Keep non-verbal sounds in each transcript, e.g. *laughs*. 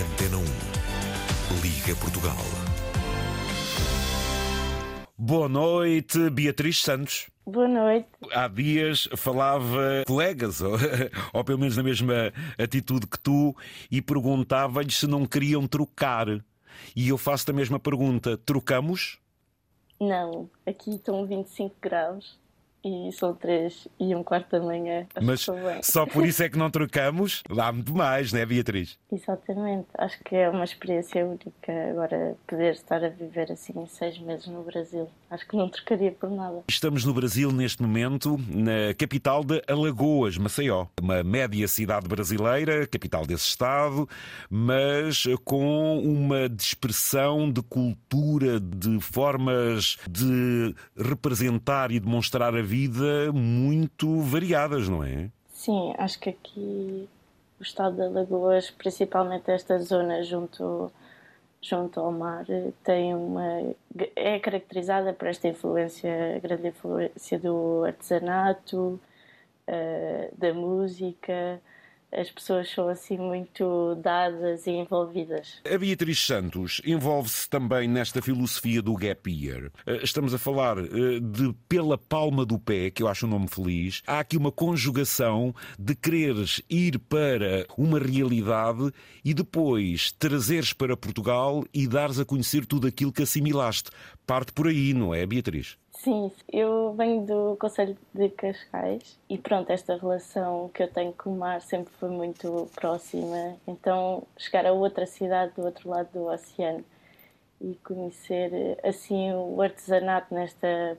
Antena 1. Liga Portugal. Boa noite, Beatriz Santos. Boa noite. Há dias falava colegas, *laughs* ou, ou pelo menos na mesma atitude que tu, e perguntava-lhes se não queriam trocar. E eu faço a mesma pergunta: trocamos? Não, aqui estão 25 graus e são três e um quarto da manhã. Mas só por isso é que não *laughs* trocamos? Dá muito mais, não é, Beatriz? Exatamente. Acho que é uma experiência única agora poder estar a viver assim seis meses no Brasil. Acho que não trocaria por nada. Estamos no Brasil neste momento, na capital de Alagoas, Maceió. Uma média cidade brasileira, capital desse estado, mas com uma dispersão de cultura, de formas de representar e demonstrar a vida muito variadas, não é? Sim, acho que aqui o estado de Alagoas, principalmente esta zona junto, junto ao mar, tem uma é caracterizada por esta influência, grande influência do artesanato, eh, da música. As pessoas são assim muito dadas e envolvidas. A Beatriz Santos envolve-se também nesta filosofia do gap year. Eh, Estamos a falar eh, de pela palma do pé, que eu acho um nome feliz. Há aqui uma conjugação de quereres ir para uma realidade e depois trazeres para Portugal e dares a conhecer tudo aquilo que assimilaste. Parte por aí, não é, Beatriz? Sim, eu venho do Conselho de Cascais e pronto, esta relação que eu tenho com o mar sempre foi muito próxima. Então, chegar a outra cidade do outro lado do oceano e conhecer assim o artesanato nesta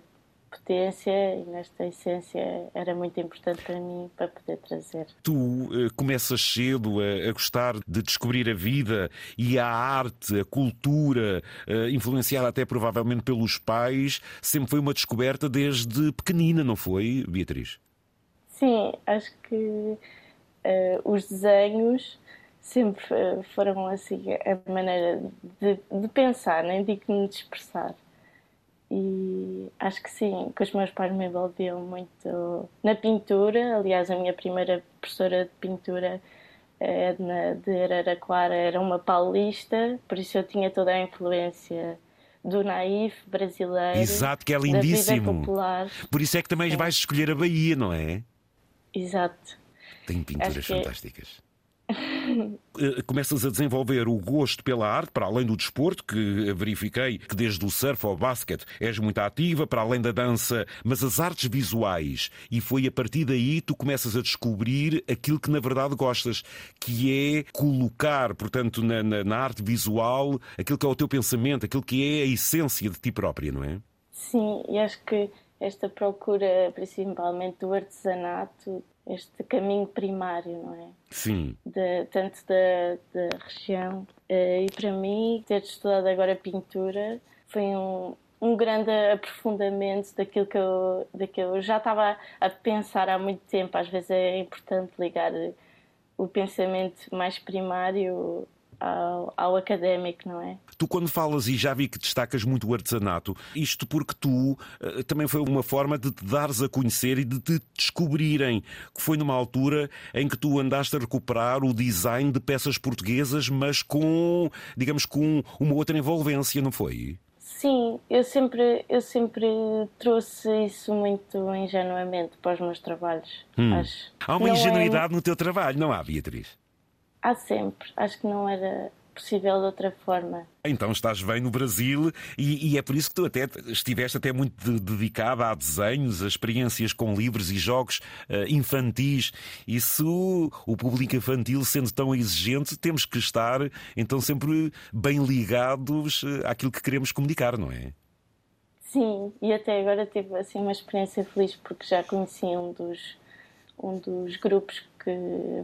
potência e nesta essência era muito importante para mim para poder trazer. Tu eh, começas cedo a, a gostar de descobrir a vida e a arte, a cultura, eh, influenciada até provavelmente pelos pais, sempre foi uma descoberta desde pequenina, não foi, Beatriz? Sim, acho que eh, os desenhos sempre eh, foram assim a maneira de, de pensar, nem digo de me expressar. E acho que sim, que os meus pais me envolviam muito na pintura. Aliás, a minha primeira professora de pintura, Edna de Araraquara, era uma paulista, por isso eu tinha toda a influência do naif brasileiro. Exato, que é lindíssimo. Por isso é que também Sim. vais escolher a Bahia, não é? Exato. Tem pinturas que fantásticas. Eh, Começas a desenvolver o gosto pela arte, para além do desporto, que verifiquei que desde o surf ao basquete és muito ativa, para além da dança, mas as artes visuais. E foi a partir daí tu começas a descobrir aquilo que na verdade gostas, que é colocar, portanto, na, na- na arte visual aquilo que é o teu pensamento, aquilo que é a essência de ti própria, não é? Sim, e acho que esta procura, principalmente do artesanato, este caminho primário, não é? Sim. De, tanto da, da região. Eh, E para mim, ter estudado agora pintura foi um, um grande aprofundamento daquilo que, eu, daquilo que eu já estava a pensar há muito tempo. Às vezes é importante ligar o pensamento mais primário ao, ao académico, não é? Tu, quando falas, e já vi que destacas muito o artesanato, isto porque tu eh, também foi uma forma de te dares a conhecer e de te descobrirem, que foi numa altura em que tu andaste a recuperar o design de peças portuguesas, mas com, digamos, com uma outra envolvência, não foi? Sim, eu sempre, eu sempre trouxe isso muito ingenuamente para os meus trabalhos. Acho. Há uma Não é ingenuidade no teu trabalho, não há, Beatriz? Há sempre. Acho que não era possível de outra forma. Então estás bem no Brasil e, e é por isso que tu até estiveste até muito de- dedicada a desenhos, a experiências com livros e jogos eh, infantis. Isso, o público infantil sendo tão exigente, temos que estar então sempre bem ligados eh, àquilo que queremos comunicar, não é? Sim, e até agora tive assim uma experiência feliz porque já conheci um dos um dos grupos que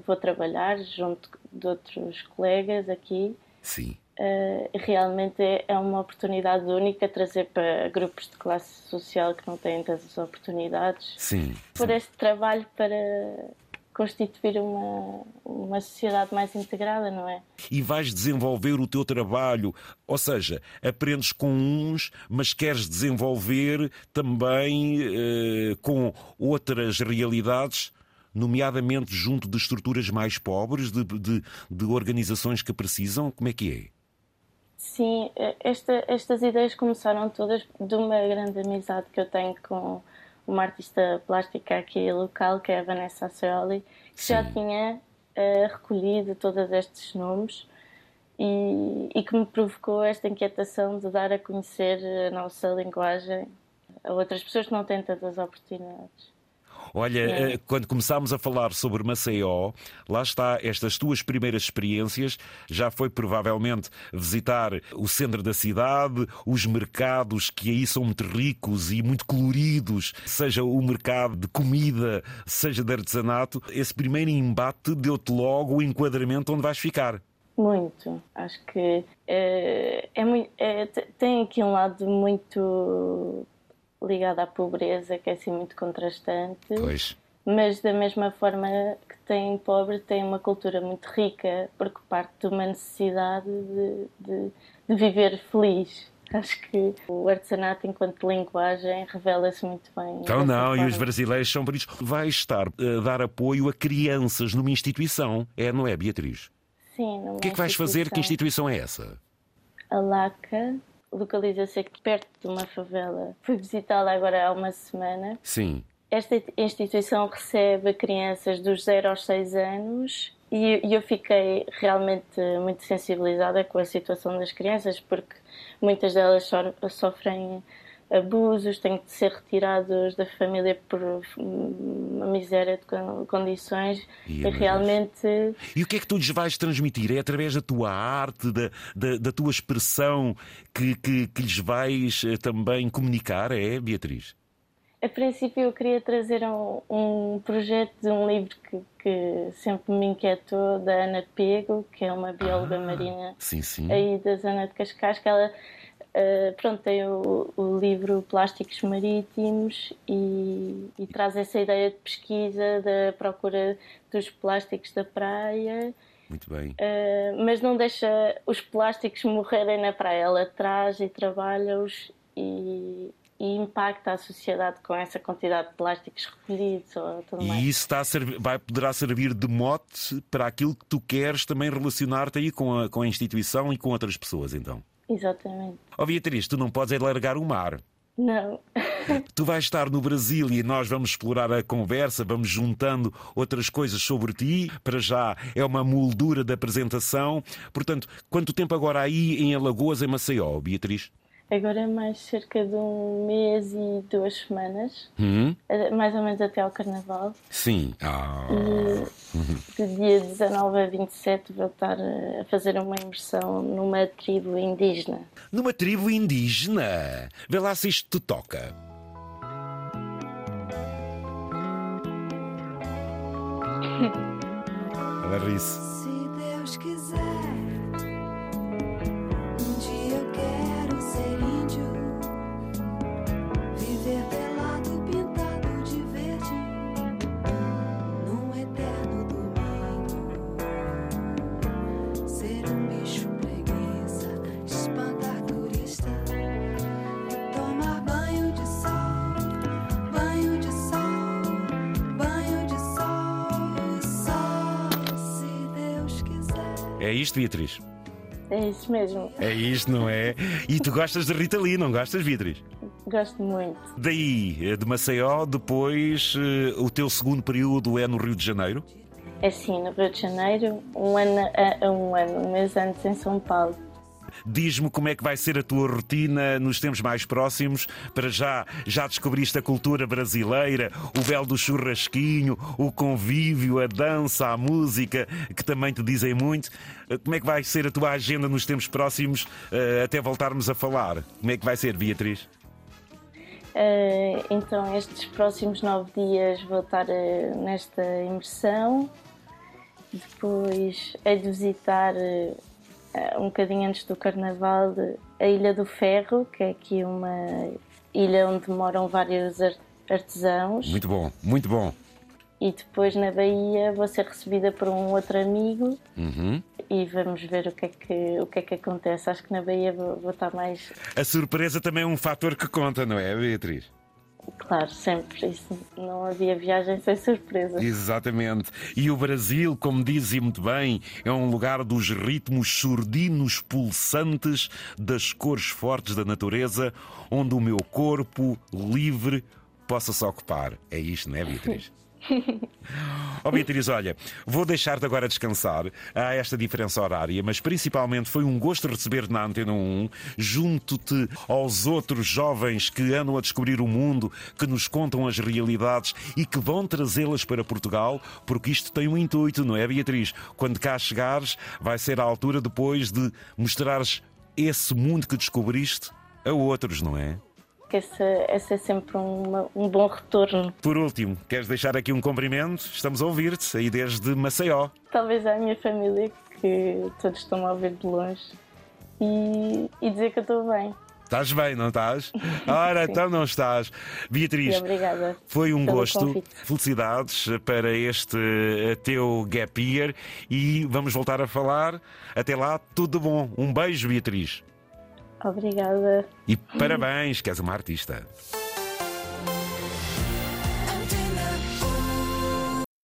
vou trabalhar junto de outros colegas aqui. Sim. Uh, realmente é, é uma oportunidade única trazer para grupos de classe social que não têm tantas oportunidades Sim. por este trabalho para constituir uma, uma sociedade mais integrada, não é? e vais desenvolver o teu trabalho. Ou seja, aprendes com uns, mas queres desenvolver também eh, com outras realidades nomeadamente junto de estruturas mais pobres, de, de, de organizações que precisam? Como é que é? Sim, esta, estas ideias começaram todas de uma grande amizade que eu tenho com uma artista plástica aqui local, que é a Vanessa Ascioli, que Sim. já tinha uh, recolhido todos estes nomes e, e, que me provocou esta inquietação de dar a conhecer a nossa linguagem a outras pessoas que não têm tantas oportunidades. Olha, é. quando começámos a falar sobre Maceió, lá está, estas tuas primeiras experiências já foi provavelmente visitar o centro da cidade, os mercados que aí são muito ricos e muito coloridos, seja o mercado de comida, seja de artesanato. Esse primeiro embate deu-te logo o enquadramento onde vais ficar. Muito. Acho que é, é, é, tem aqui um lado muito ligada à pobreza, que é assim muito contrastante. Pois. Mas da mesma forma que tem pobre, tem uma cultura muito rica, porque parte de uma necessidade de, de, de viver feliz. Acho que o artesanato, enquanto linguagem, revela-se muito bem. Então, não, forma. e os brasileiros são por isso. Vai estar a eh, dar apoio a crianças numa instituição, é, não é, Beatriz? Sim, numa O que é que vais fazer? Que instituição é essa? A LACA, localiza-se aqui perto de uma favela. Fui visitá-la agora há uma semana. Sim. Esta instituição recebe crianças dos 0 aos 6 anos e eu fiquei realmente muito sensibilizada com a situação das crianças porque muitas delas sofrem abusos, têm de ser retirados da família por miséria de condições e, e realmente. E o que é que tu lhes vais transmitir? É através da tua arte, da, da, da tua expressão que, que, que, lhes vais eh, também comunicar? É, Beatriz? A princípio, eu queria trazer um, um projeto de um livro que, que, sempre me inquietou, da Ana Pego, que é uma bióloga ah, marinha sim, sim. aí da zona de Cascais, que ela Uh, pronto, tem o, o, livro Plásticos Marítimos e, e, traz essa ideia de pesquisa da procura dos plásticos da praia. Muito bem. Uh, mas não deixa os plásticos morrerem na praia. Ela traz e trabalha-os e, e, impacta a sociedade com essa quantidade de plásticos recolhidos. Ou tudo e mais. isso está servir, vai, poderá servir de mote para aquilo que tu queres também relacionar-te aí com a, com a instituição e com outras pessoas, então. Exatamente. Ó oh, Beatriz, tu não podes é largar o mar. Não. *laughs* tu vais estar no Brasil e nós vamos explorar a conversa, vamos juntando outras coisas sobre ti. Para já é uma moldura da apresentação. Portanto, quanto tempo agora aí em Alagoas, em Maceió, Beatriz? Agora é mais cerca de um mês e duas semanas, uhum. mais ou menos até ao Carnaval. Sim. Ah. E de dia 19 a 27 vou estar a fazer uma imersão numa tribo indígena. Numa tribo indígena? Vê lá se isto te toca. *laughs* Ela ri-se. É isto, Beatriz? É isso mesmo. É isto, não é? E tu gostas de Rita Lee, não gostas, Beatriz? Gosto muito. Daí, eh, de Maceió, depois eh, o teu segundo período é no Rio de Janeiro? É sim, no Rio de Janeiro, um ano, um ano, um mês antes em São Paulo. Diz-me como é que vai ser a tua rotina nos tempos mais próximos. Para já, já descobriste a cultura brasileira, o belo do churrasquinho, o convívio, a dança, a música, que também te dizem muito. Como é que vai ser a tua agenda nos tempos próximos eh, até voltarmos a falar? Como é que vai ser, Beatriz? Uh, então, estes próximos nove dias vou estar uh, nesta imersão. Depois é de visitar um bocadinho antes do Carnaval, a Ilha do Ferro, que é aqui uma ilha onde moram vários artesãos. Muito bom, muito bom. E depois na Bahia vou ser recebida por um outro amigo uhum. e vamos ver o que, é que, o que é que acontece. Acho que na Bahia vou, vou estar mais. A surpresa também é um fator que conta, não é, Beatriz? Claro, sempre. Isso não havia viagem sem surpresa. Exatamente. E o Brasil, como dizia muito bem, é um lugar dos ritmos surdinos pulsantes, das cores fortes da natureza, onde o meu corpo livre possa se ocupar. É isto, não é, Beatriz? Oh Beatriz, olha, vou deixar-te agora descansar a esta diferença horária, mas principalmente foi um gosto receber-te na Antena 1, junto-te aos outros jovens que andam a descobrir o mundo, que nos contam as realidades e que vão trazê-las para Portugal, porque isto tem um intuito, não é, Beatriz? Quando cá chegares, vai ser a altura depois de mostrares esse mundo que descobriste a outros, não é? Que esse, esse é sempre uma, um bom retorno. Por último, queres deixar aqui um cumprimento? Estamos a ouvir-te aí desde Maceió. Talvez à minha família, que todos estão a ouvir de longe, e, e dizer que eu estou bem. Estás bem, não estás? *laughs* Ora, então não estás. Beatriz, obrigada foi um gosto. Convite. Felicidades para este eh, teu gap year e vamos voltar a falar. Até lá, tudo bom. Um beijo, Beatriz. Obrigada. E parabéns, que és uma artista.